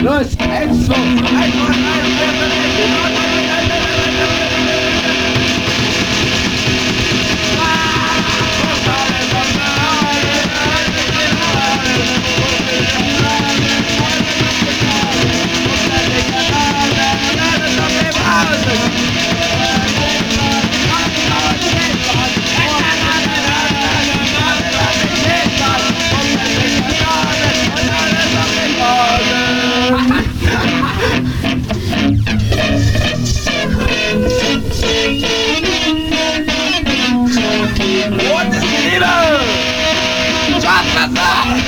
Los, eins, zwei, eins, zwei. Fuck